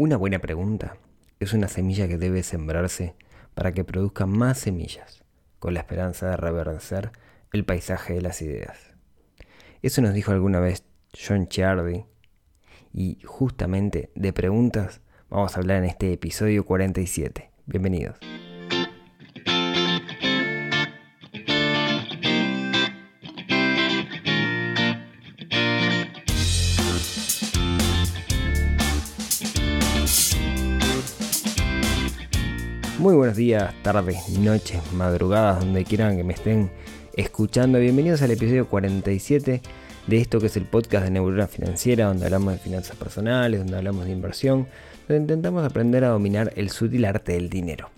Una buena pregunta es una semilla que debe sembrarse para que produzca más semillas, con la esperanza de reverdecer el paisaje de las ideas. Eso nos dijo alguna vez John Ciardi, y justamente de preguntas vamos a hablar en este episodio 47. Bienvenidos. Muy buenos días, tardes, noches, madrugadas, donde quieran que me estén escuchando. Bienvenidos al episodio 47 de esto que es el podcast de Neurona Financiera, donde hablamos de finanzas personales, donde hablamos de inversión, donde intentamos aprender a dominar el sutil arte del dinero.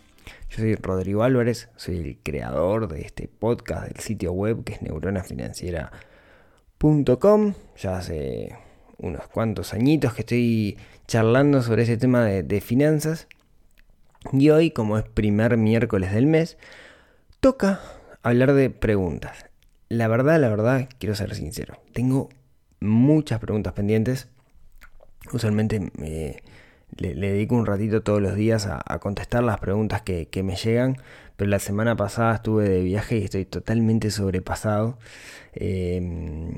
Yo soy Rodrigo Álvarez, soy el creador de este podcast del sitio web que es neuronafinanciera.com. Ya hace unos cuantos añitos que estoy charlando sobre ese tema de, de finanzas y hoy, como es primer miércoles del mes, toca hablar de preguntas. La verdad, la verdad, quiero ser sincero. Tengo muchas preguntas pendientes. Usualmente me, le, dedico un ratito todos los días a, contestar las preguntas que, me llegan. Pero la semana pasada estuve de viaje y estoy totalmente sobrepasado. Em,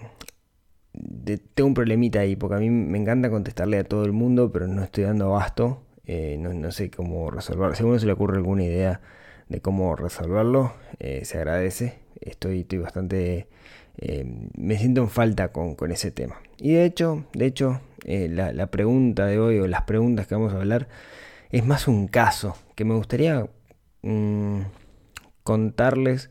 tengo un problemita ahí, porque a mí me encanta contestarle a todo el mundo, pero no estoy dando abasto. Eh, no, sé cómo resolverlo. Si a se le ocurre alguna idea de cómo resolverlo, eh, se agradece. Estoy, estoy bastante... Eh, me siento en falta con, ese tema. Y de hecho, de hecho la, pregunta de hoy o las preguntas que vamos a hablar es más un caso que me gustaría mm, contarles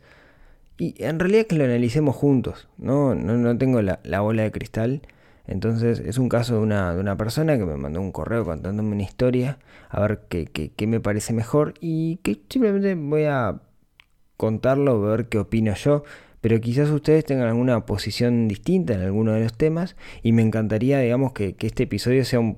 y en realidad que lo analicemos juntos. No, no, tengo la, la bola de cristal entonces es un caso de una, de una persona que me mandó un correo contándome una historia, a ver qué, qué, me parece mejor y que simplemente voy a contarlo, ver qué opino yo, pero quizás ustedes tengan alguna posición distinta en alguno de los temas y me encantaría, digamos, que, este episodio sea un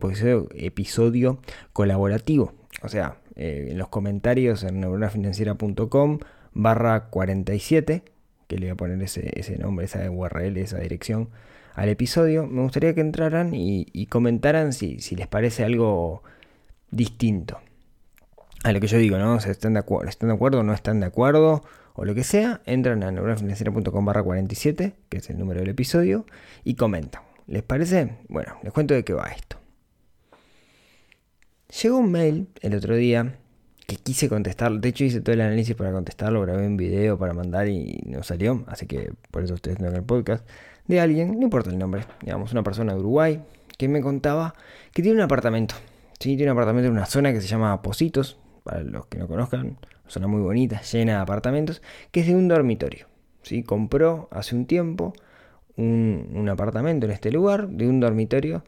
episodio, colaborativo. O sea, eh, en los comentarios en neuronafinanciera.com barra 47, que le voy a poner ese, ese nombre, esa URL, esa dirección al episodio, me gustaría que entraran y, comentaran si, les parece algo distinto a lo que yo digo, ¿no? están de, acuerdo, ¿Están de acuerdo o no están de acuerdo? O lo que sea, entran a neuronafinanciera.com barra 47, que es el número del episodio, y comentan. ¿Les parece? Bueno, les cuento de qué va esto. Llegó un mail el otro día que quise contestar. De hecho, hice todo el análisis para contestarlo, grabé un video para mandar y no salió. Así que por eso no ven el podcast de alguien, no importa el nombre, digamos, una persona de Uruguay, que me contaba que tiene un apartamento. Sí, tiene un apartamento en una zona que se llama Positos, para los que no conozcan, zona muy bonita, llena de apartamentos, que es de un dormitorio. ¿sí? Compró hace un tiempo un, apartamento en este lugar, de un dormitorio,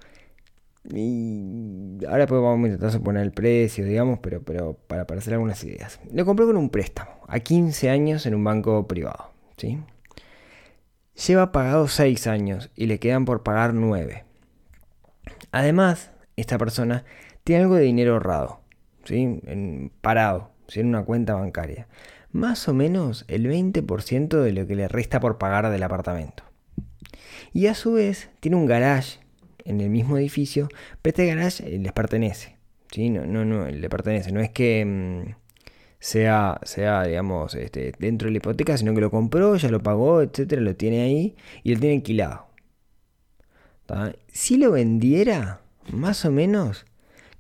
y ahora pues vamos a intentar poner el precio, digamos, pero, pero para, para hacer algunas ideas. Lo compró con un préstamo, a 15 años en un banco privado. ¿sí? Lleva pagado 6 años y le quedan por pagar 9. Además, esta persona tiene algo de dinero ahorrado, ¿sí? en, parado, en una cuenta bancaria. Más o menos el 20% de lo que le resta por pagar del apartamento. Y a su vez tiene un garage en el mismo edificio, pero este garage les pertenece. ¿sí? No, no, no, le pertenece. No es que... Mm, sea, sea digamos, este, dentro de la hipoteca, sino que lo compró, ya lo pagó, etcétera, lo tiene ahí y lo tiene alquilado. Si lo vendiera, más o menos,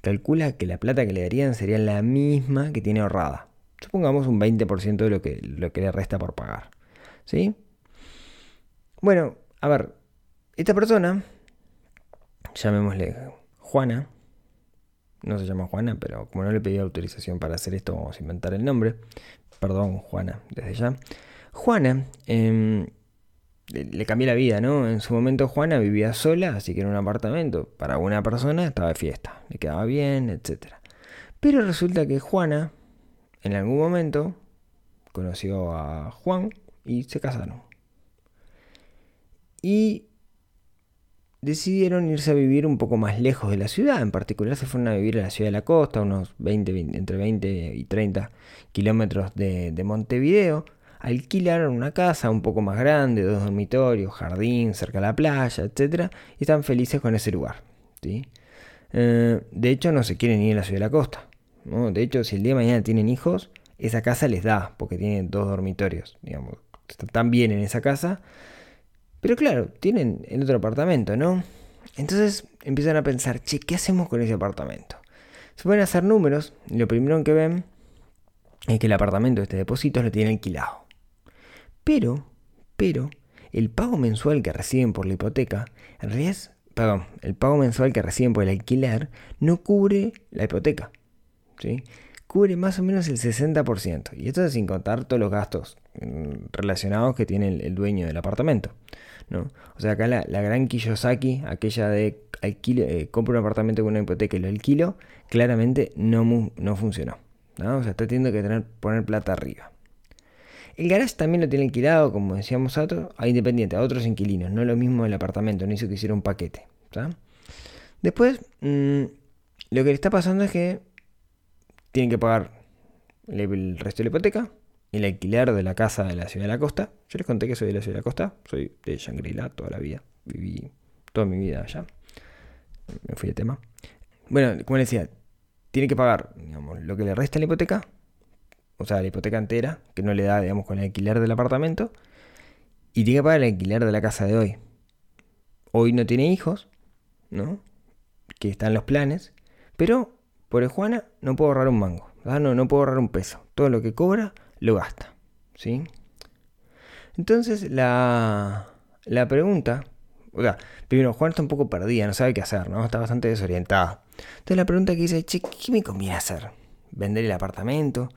calcula que la plata que le darían sería la misma que tiene ahorrada. Supongamos un 20% de lo que, lo que le resta por pagar. ¿Sí? Bueno, a ver, esta persona, llamémosle Juana, no se llama Juana, pero como no le pedí autorización para hacer esto, vamos a inventar el nombre. Perdón, Juana, desde ya. Juana em, le, cambié la vida, ¿no? En su momento Juana vivía sola, así que en un apartamento para una persona estaba de fiesta, le quedaba bien, etc. Pero resulta que Juana, en algún momento, conoció a Juan y se casaron. Y decidieron irse a vivir un poco más lejos de la ciudad. En particular se fueron a vivir a la ciudad de la costa, unos 20, entre 20 y 30 kilómetros de, Montevideo. Alquilaron una casa un poco más grande, dos dormitorios, jardín, cerca de la playa, etc. Y están felices con ese lugar. ¿sí? Eh, de hecho, no se quieren ir a la ciudad de la costa. De hecho, si el día de mañana tienen hijos, esa casa les da, porque tienen dos dormitorios, digamos. Están bien en esa casa. Pero claro, tienen el otro apartamento, ¿no? Entonces empiezan a pensar, che, ¿qué hacemos con ese apartamento? Se pueden hacer números y lo primero que ven es que el apartamento, este depósito, lo tienen alquilado. Pero, pero, el pago mensual que reciben por la hipoteca, en realidad perdón, el pago mensual que reciben por el alquiler no cubre la hipoteca. ¿sí? Cubre más o menos el 60%. Y esto es sin contar todos los gastos relacionados que tiene el, dueño del apartamento. ¿no? O sea, acá la, gran Kiyosaki, aquella de eh, compro un apartamento con una hipoteca y lo alquilo, claramente no, no funcionó. ¿no? O sea, está teniendo que poner plata arriba. El garage también lo tiene alquilado, como decíamos, a, otro, a Independiente, a otros inquilinos. No lo mismo el apartamento, no hizo que hiciera un paquete. Después, mm, lo que le está pasando es que tienen que pagar el, resto de la hipoteca, el alquiler de la casa de la ciudad de la costa. Yo les conté que soy de la ciudad de la costa, soy de Shangri-La toda la vida, viví toda mi vida allá. Me fui de tema. Bueno, como les decía, tiene que pagar lo que le resta en la hipoteca, o sea, la hipoteca entera, que no le da, digamos, con el alquiler del apartamento, y tiene que pagar el alquiler de la casa de hoy. Hoy no tiene hijos, ¿no? Que están los planes, pero por el Juana no puedo ahorrar un mango, no, no puedo ahorrar un peso. Todo lo que cobra lo gasta. ¿sí? Entonces la, la pregunta, o sea, primero Juan está un poco perdida, no sabe qué hacer, ¿no? Está bastante desorientada. Entonces la pregunta que dice, che, ¿qué me conviene hacer? ¿Vender el apartamento?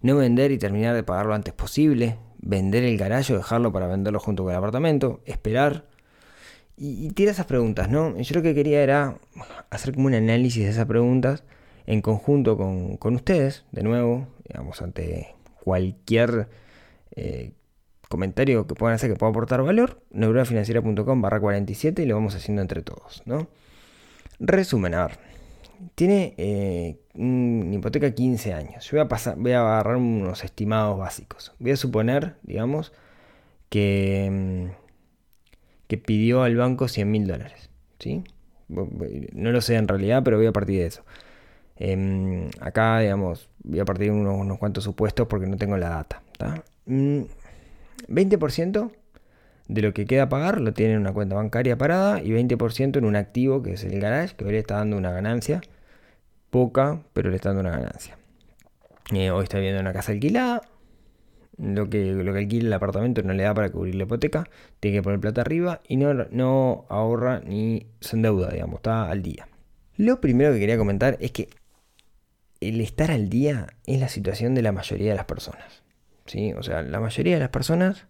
¿No vender y terminar de pagarlo antes posible? ¿Vender el garaje dejarlo para venderlo junto con el apartamento? ¿Esperar? Y, y tira esas preguntas, ¿no? Yo lo que quería era hacer como un análisis de esas preguntas en conjunto con, ustedes, de nuevo, digamos, ante cualquier eh, comentario que puedan hacer que pueda aportar valor, neuronafinanciera.com barra 47 y lo vamos haciendo entre todos, ¿no? Resumen, a ver, tiene eh, una hipoteca 15 años. Yo voy a, pasar, voy a agarrar unos estimados básicos. Voy a suponer, digamos, que, mm, que pidió al banco 100 mil dólares. ¿sí? No lo sé en realidad, pero voy a partir de eso. Em, acá, digamos, voy a partir de unos, cuantos supuestos porque no tengo la data. 20% mm, de lo que queda pagar lo tiene en una cuenta bancaria parada y 20% en un activo que es el garage, que hoy le está dando una ganancia. Poca, pero le está dando una ganancia. Eh, hoy está viendo una casa alquilada. Lo que, lo que alquila el apartamento no le da para cubrir la hipoteca. Tiene que poner plata arriba y no, no ahorra ni son deuda, digamos, está al día. Lo primero que quería comentar es que el estar al día es la situación de la mayoría de las personas. ¿sí? O sea, la mayoría de las personas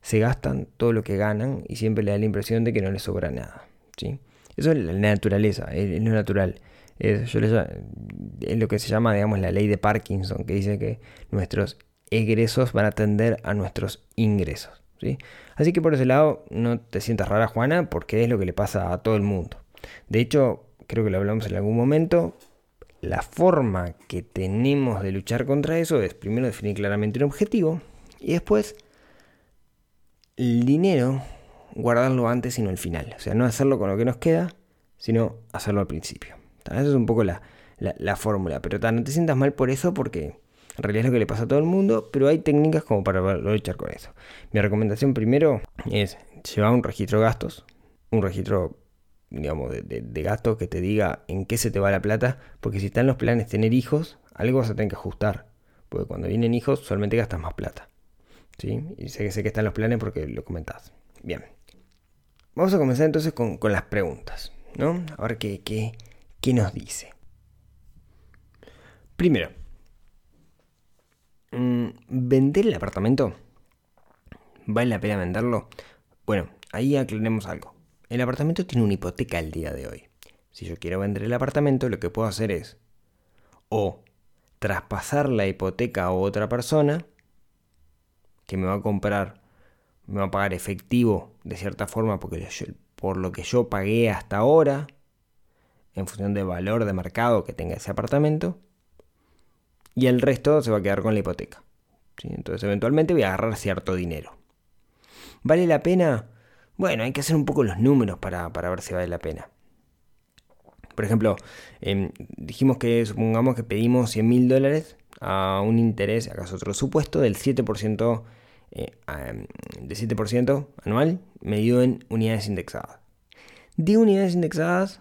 se gastan todo lo que ganan y siempre le da la impresión de que no les sobra nada. ¿sí? Eso es la naturaleza, es, lo natural. Es, es lo que se llama, digamos, la ley de Parkinson, que dice que nuestros egresos van a atender a nuestros ingresos. ¿sí? Así que por ese lado, no te sientas rara, Juana, porque es lo que le pasa a todo el mundo. De hecho, creo que lo hablamos en algún momento, la forma que tenemos de luchar contra eso es primero definir claramente un objetivo y después el dinero guardarlo antes y no al final. O sea, no hacerlo con lo que nos queda, sino hacerlo al principio. Esa es un poco la, fórmula. Pero no te sientas mal por eso porque en realidad es lo que le pasa a todo el mundo, pero hay técnicas como para luchar con eso. Mi recomendación primero es llevar un registro de gastos, un registro digamos, de, de, gasto que te diga en qué se te va la plata, porque si están los planes tener hijos, algo vas a tener que ajustar, porque cuando vienen hijos solamente gastas más plata. ¿sí? Y sé, sé que están los planes porque lo comentás. Bien. Vamos a comenzar entonces con, las preguntas, ¿no? A ver qué, qué, qué nos dice. Primero, mm, ¿vender el apartamento? ¿Vale la pena venderlo? Bueno, ahí aclaremos algo. El apartamento tiene una hipoteca al día de hoy. Si yo quiero vender el apartamento, lo que puedo hacer es o traspasar la hipoteca a otra persona que me va a comprar, me va a pagar efectivo de cierta forma porque por lo que yo pagué hasta ahora, en función del valor de mercado que tenga ese apartamento, y el resto se va a quedar con la hipoteca. Entonces eventualmente voy a agarrar cierto dinero. ¿Vale la pena? Bueno, hay que hacer un poco los números para, ver si vale la pena. Por ejemplo, em, dijimos que supongamos que pedimos 100 mil dólares a un interés, acaso otro supuesto, del 7%, eh, de 7% anual medido en unidades indexadas. De unidades indexadas,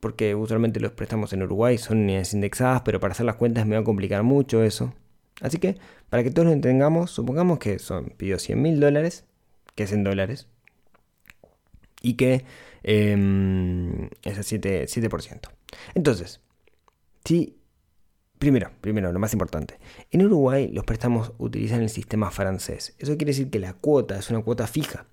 porque usualmente los préstamos en Uruguay son unidades indexadas, pero para hacer las cuentas me va a complicar mucho eso. Así que, para que todos lo entendamos, supongamos que son, pidió 100 mil dólares, que es en dólares, y que eh, es el 7%, 7%. Entonces, si Primero, primero, lo más importante. En Uruguay los préstamos utilizan el sistema francés. Eso quiere decir que la cuota es una cuota fija.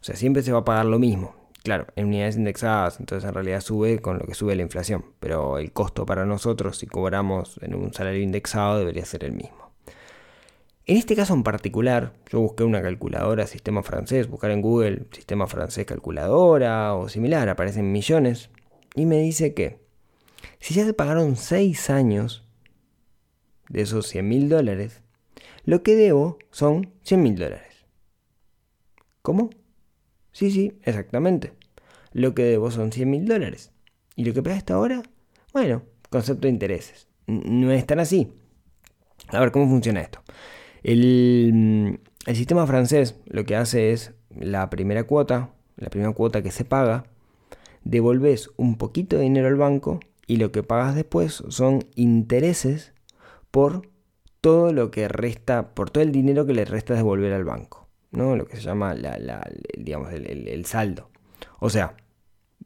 O sea, siempre se va a pagar lo mismo. Claro, en unidades indexadas, entonces en realidad sube con lo que sube la inflación. Pero el costo para nosotros, si cobramos en un salario indexado, debería ser el mismo. En este caso en particular, yo busqué una calculadora sistema francés, buscar en Google sistema francés calculadora o similar, aparecen millones, y me dice que si ya se pagaron 6 años de esos 100 mil dólares, lo que debo son 100 mil dólares. ¿Cómo? Sí, sí, exactamente. Lo que debo son 100 mil dólares. ¿Y lo que paga hasta ahora? Bueno, concepto de intereses. No es tan así. A ver, ¿cómo funciona esto? El, el sistema francés lo que hace es la primera cuota, la primera cuota que se paga, devolves un poquito de dinero al banco y lo que pagas después son intereses por todo lo que resta, por todo el dinero que le resta devolver al banco, ¿no? Lo que se llama la, digamos, el, saldo. O sea,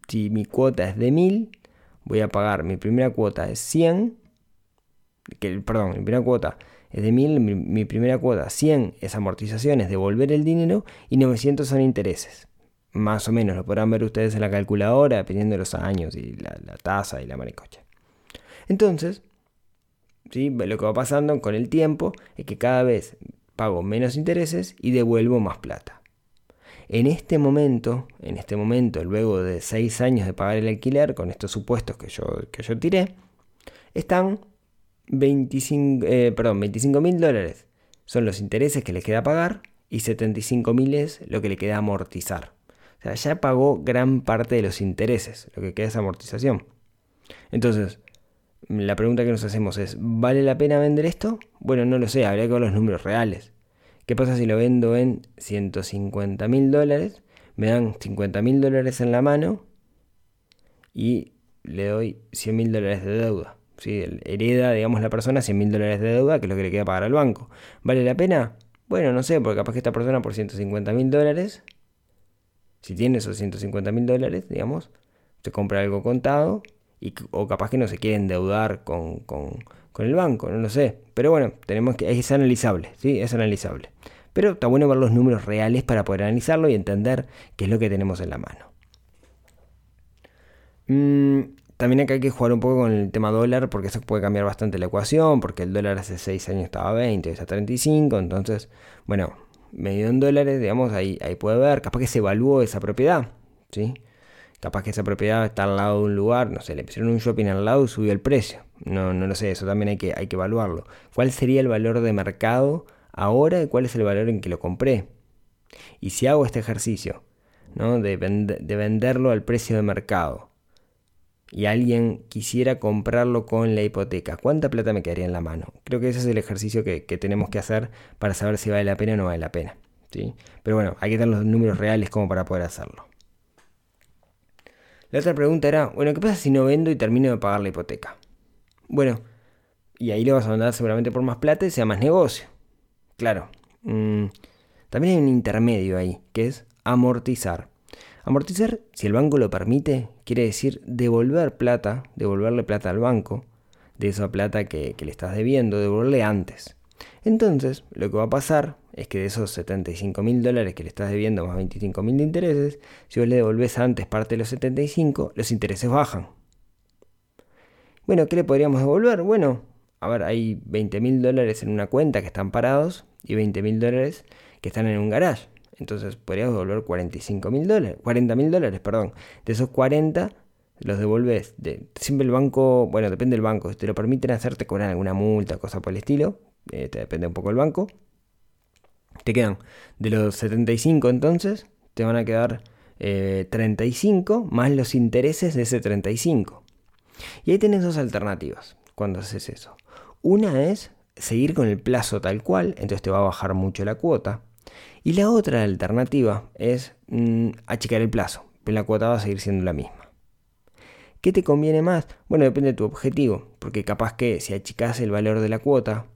si mi cuota es de 1000, voy a pagar, mi primera cuota es 100, que, perdón, mi primera cuota de 1000, mi, primera cuota 100 es amortización, es devolver el dinero y 900 son intereses. Más o menos, lo podrán ver ustedes en la calculadora, dependiendo de los años y la, tasa y la maricocha. Entonces, lo que va pasando con el tiempo es que cada vez pago menos intereses y devuelvo más plata. En este momento, en este momento, luego de 6 años de pagar el alquiler, con estos supuestos que yo, que yo tiré, están 25 eh, mil dólares. Son los intereses que le queda pagar y 75 mil es lo que le queda amortizar. O sea, ya pagó gran parte de los intereses, lo que queda es amortización. Entonces, la pregunta que nos hacemos es, ¿vale la pena vender esto? Bueno, no lo sé, habría que ver los números reales. ¿Qué pasa si lo vendo en 150 mil dólares? Me dan 50 mil dólares en la mano y le doy 100 mil dólares de deuda. ¿Sí? Hereda, digamos, la persona 100 mil dólares de deuda, que es lo que le queda pagar al banco. ¿Vale la pena? Bueno, no sé, porque capaz que esta persona por 150 mil dólares, si tiene esos 150 mil dólares, digamos, se compra algo contado o capaz que no se quiere endeudar con, con, el banco, no lo sé. Pero bueno, tenemos que, es analizable, ¿sí? Es analizable. Pero está bueno ver los números reales para poder analizarlo y entender qué es lo que tenemos en la mano. Mm, también acá hay que jugar un poco con el tema dólar porque eso puede cambiar bastante la ecuación, porque el dólar hace 6 años estaba a 20, hoy está a 35, entonces, bueno, medio en dólares, digamos, ahí, ahí puede ver, capaz que se evaluó esa propiedad, ¿sí? Capaz que esa propiedad está al lado de un lugar, no sé, le pusieron un shopping al lado y subió el precio. No, no lo sé, eso también hay que, hay que evaluarlo. ¿Cuál sería el valor de mercado ahora y cuál es el valor en que lo compré? Y si hago este ejercicio, ¿no? de, de venderlo al precio de mercado, y alguien quisiera comprarlo con la hipoteca, ¿cuánta plata me quedaría en la mano? Creo que ese es el ejercicio que, tenemos que hacer para saber si vale la pena o no vale la pena. ¿sí? Pero bueno, hay que tener los números reales como para poder hacerlo. La otra pregunta era, bueno, ¿qué pasa si no vendo y termino de pagar la hipoteca? Bueno, y ahí le vas a mandar seguramente por más plata y sea más negocio. Claro. Mm, también hay un intermedio ahí, que es amortizar. Amortizar, si el banco lo permite, quiere decir devolver plata, devolverle plata al banco, de esa plata que, le estás debiendo, devolverle antes. Entonces, lo que va a pasar es que de esos 75 mil dólares que le estás debiendo más 25 mil de intereses, si vos le devolvés antes parte de los 75, los intereses bajan. Bueno, ¿qué le podríamos devolver? Bueno, a ver, hay 20 mil dólares en una cuenta que están parados y 20 mil dólares que están en un garage. Entonces podríamos devolver 45 mil dólares, 40 mil dólares, perdón. De esos 40 los devolves. De, siempre el banco, bueno, depende del banco, si te lo permiten hacerte cobrar alguna multa, cosa por el estilo, eh, te depende un poco del banco. Te quedan de los 75 entonces, te van a quedar 35 eh, más los intereses de ese 35. Y ahí tenés dos alternativas cuando haces eso. Una es seguir con el plazo tal cual, entonces te va a bajar mucho la cuota. Y la otra alternativa es mm, achicar el plazo, pero la cuota va a seguir siendo la misma. ¿Qué te conviene más? Bueno, depende de tu objetivo, porque capaz que si achicas el valor de la cuota,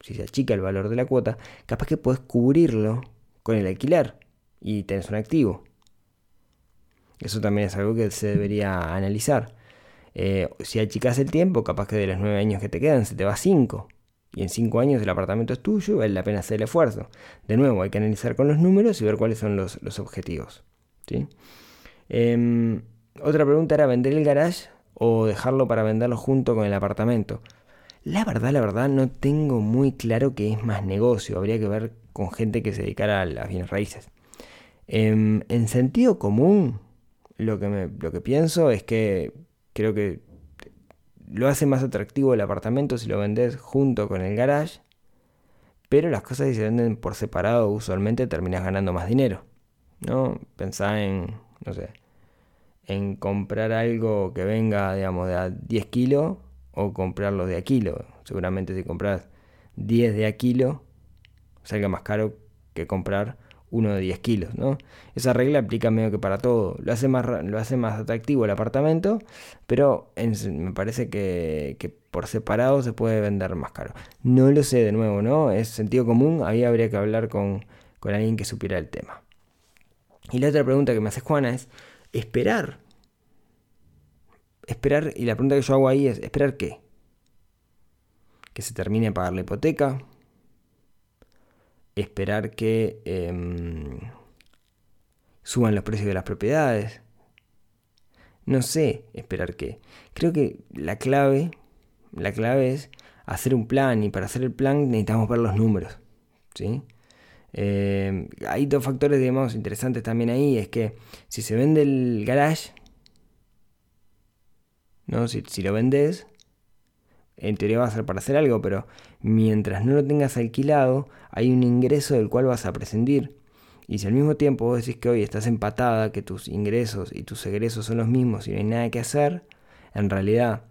si se achica el valor de la cuota, capaz que puedes cubrirlo con el alquiler y tenés un activo. Eso también es algo que se debería analizar. Eh, si achicas el tiempo, capaz que de los nueve años que te quedan se te va cinco. Y en cinco años el apartamento es tuyo, vale la pena hacer el esfuerzo. De nuevo, hay que analizar con los números y ver cuáles son los, objetivos. ¿sí? Em, otra pregunta era vender el garage o dejarlo para venderlo junto con el apartamento. La verdad, la verdad, no tengo muy claro que es más negocio. Habría que ver con gente que se dedicara a las bienes raíces. Em, en sentido común, lo que, me, lo que pienso es que creo que lo hace más atractivo el apartamento si lo vendes junto con el garage, pero las cosas si se venden por separado usualmente terminas ganando más dinero, ¿no? Pensá en, no sé, en comprar algo que venga, digamos, de a 10 kilos o comprarlo de a kilo. Seguramente si compras 10 de a kilo, salga más caro que comprar uno de 10 kilos, ¿no? Esa regla aplica medio que para todo. Lo hace más, lo hace más atractivo el apartamento, pero me parece que, por separado se puede vender más caro. No lo sé de nuevo, ¿no? Es sentido común, ahí habría que hablar con, con alguien que supiera el tema. Y la otra pregunta que me hace Juana es, ¿esperar? Esperar, y la pregunta que yo hago ahí es, ¿esperar qué? Que se termine de pagar la hipoteca, esperar que em, suban los precios de las propiedades. No sé esperar qué. Creo que la clave, la clave es hacer un plan y para hacer el plan necesitamos ver los números. ¿sí? Em, hay dos factores, digamos, interesantes también ahí. Es que si se vende el garage, ¿no? si, si lo vendes, en teoría va a ser para hacer algo, pero mientras no lo tengas alquilado, hay un ingreso del cual vas a prescindir. Y si al mismo tiempo vos decís que hoy estás empatada, que tus ingresos y tus egresos son los mismos y no hay nada que hacer, en realidad,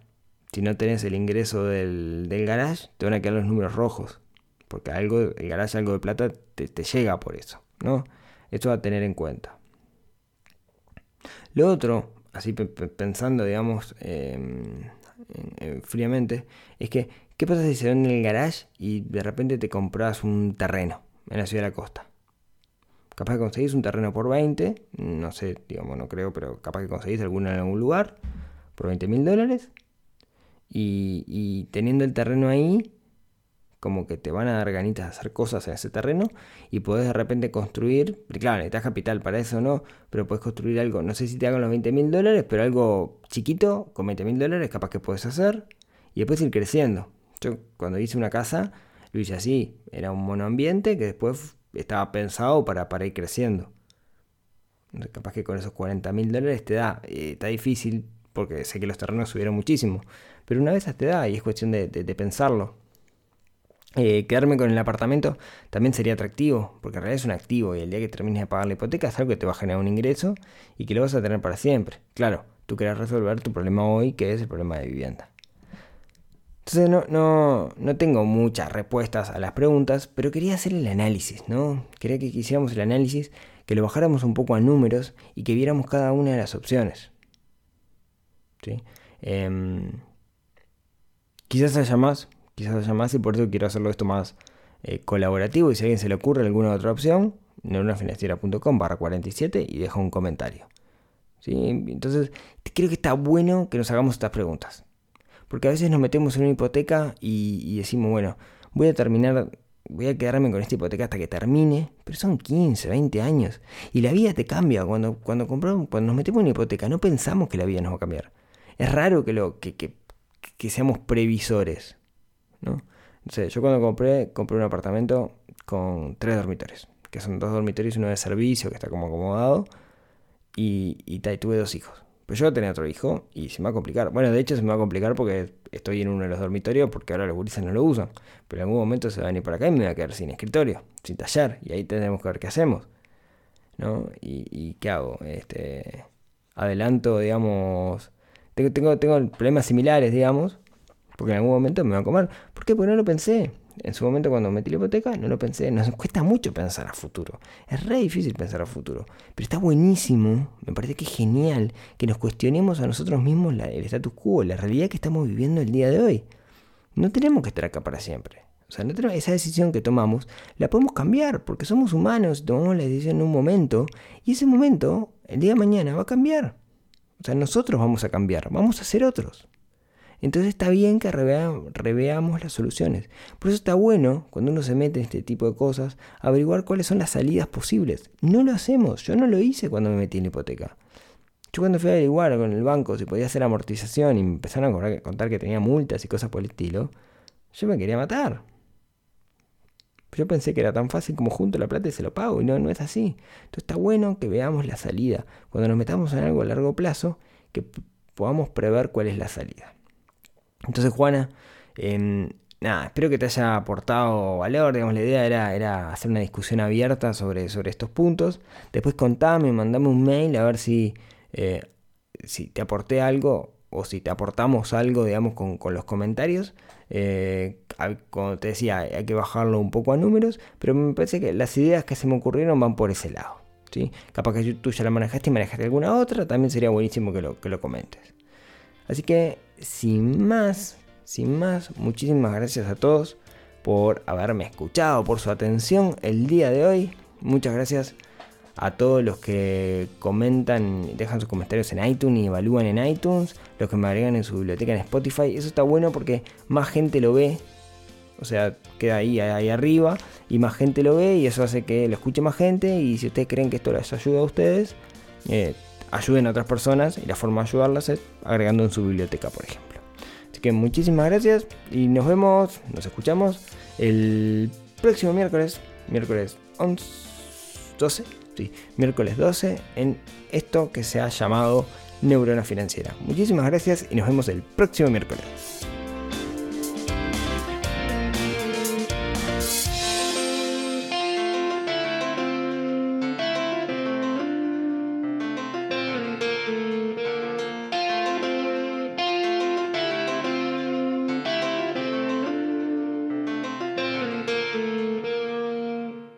si no tenés el ingreso del, del garage, te van a quedar los números rojos. Porque algo, el garage, algo de plata, te, llega por eso. ¿no? Esto va a tener en cuenta. Lo otro, así pensando, digamos, em, fríamente, es que, ¿qué pasa si se vende en el garage y de repente te compras un terreno en la ciudad de la costa? Capaz que conseguís un terreno por 20, no sé, digamos, no creo, pero capaz que conseguís alguno en algún lugar por 20 mil dólares. Y, y teniendo el terreno ahí, como que te van a dar ganitas de hacer cosas en ese terreno y podés de repente construir, claro, necesitas capital para eso no, pero puedes construir algo, no sé si te hagan los 20 mil dólares, pero algo chiquito con 20 mil dólares capaz que puedes hacer y después ir creciendo. Yo cuando hice una casa lo hice así, era un monoambiente que después estaba pensado para, para ir creciendo. Capaz que con esos 40 mil dólares te da, eh, está difícil porque sé que los terrenos subieron muchísimo, pero una vez te da y es cuestión de pensarlo. Eh, quedarme con el apartamento también sería atractivo, porque en realidad es un activo y el día que termines de pagar la hipoteca es algo que te va a generar un ingreso y que lo vas a tener para siempre. Claro, tú quieres resolver tu problema hoy, que es el problema de vivienda. Entonces no, no, no tengo muchas respuestas a las preguntas, pero quería hacer el análisis, ¿no? Quería que hiciéramos el análisis, que lo bajáramos un poco a números y que viéramos cada una de las opciones. ¿Sí? Em, quizás haya más, quizás haya más y por eso quiero hacerlo esto más eh, colaborativo y si a alguien se le ocurre alguna otra opción, neuronafinanciera.com barra 47 y deja un comentario. ¿Sí? Entonces, creo que está bueno que nos hagamos estas preguntas. Porque a veces nos metemos en una hipoteca y, decimos, bueno, voy a terminar, voy a quedarme con esta hipoteca hasta que termine, pero son 15, 20 años. Y la vida te cambia. Cuando, cuando, compramos, cuando nos metemos en una hipoteca, no pensamos que la vida nos va a cambiar. Es raro que, lo, que, que, que seamos previsores. ¿No? yo cuando compré, compré un apartamento con tres dormitorios, que son dos dormitorios y uno de servicio, que está como acomodado, y, y, tuve dos hijos. Pero yo tenía otro hijo y se me va a complicar. Bueno, de hecho se me va a complicar porque estoy en uno de los dormitorios porque ahora los gurises no lo usan. Pero en algún momento se va a venir para acá y me voy a quedar sin escritorio, sin taller. Y ahí tenemos que ver qué hacemos. ¿No? Y, y qué hago. Este, adelanto, digamos, tengo, tengo problemas similares, digamos, porque en algún momento me va a comer. ¿Por qué? Porque no lo pensé. En su momento cuando metí la hipoteca no lo pensé. Nos cuesta mucho pensar a futuro. Es re difícil pensar a futuro. Pero está buenísimo, me parece que es genial que nos cuestionemos a nosotros mismos el status quo, la realidad que estamos viviendo el día de hoy. No tenemos que estar acá para siempre. O sea, no tenemos, esa decisión que tomamos la podemos cambiar porque somos humanos, tomamos la decisión en un momento y ese momento, el día de mañana, va a cambiar. O sea, nosotros vamos a cambiar, vamos a ser otros. Entonces está bien que reveamos las soluciones. Por eso está bueno, cuando uno se mete en este tipo de cosas, averiguar cuáles son las salidas posibles. No lo hacemos, yo no lo hice cuando me metí en la hipoteca. Yo cuando fui a averiguar con el banco si podía hacer amortización y me empezaron a contar que tenía multas y cosas por el estilo, yo me quería matar. Yo pensé que era tan fácil como junto la plata y se lo pago, y no, no es así. Entonces está bueno que veamos la salida. Cuando nos metamos en algo a largo plazo, que podamos prever cuál es la salida. Entonces, Juana, nada, espero que te haya aportado valor. Digamos, la idea era, hacer una discusión abierta sobre, estos puntos. Después contame, mandame un mail a ver si, eh, si te aporté algo o si te aportamos algo, digamos, con, con los comentarios. Eh, como te decía, hay que bajarlo un poco a números, pero me parece que las ideas que se me ocurrieron van por ese lado. ¿sí? Capaz que tú ya la manejaste y manejaste alguna otra, también sería buenísimo que lo, que lo comentes. Así que, sin más, sin más, muchísimas gracias a todos por haberme escuchado, por su atención el día de hoy. Muchas gracias a todos los que comentan, dejan sus comentarios en iTunes y evalúan en iTunes, los que me agregan en su biblioteca en Spotify. Eso está bueno porque más gente lo ve. O sea, queda ahí, ahí arriba y más gente lo ve y eso hace que lo escuche más gente y si ustedes creen que esto les ayuda a ustedes, eh, ayuden a otras personas y la forma de ayudarlas es agregando en su biblioteca, por ejemplo. Así que muchísimas gracias y nos vemos, nos escuchamos el próximo miércoles, miércoles 11, 12 miércoles 12, en esto que se ha llamado Neurona Financiera. Muchísimas gracias y nos vemos el próximo miércoles.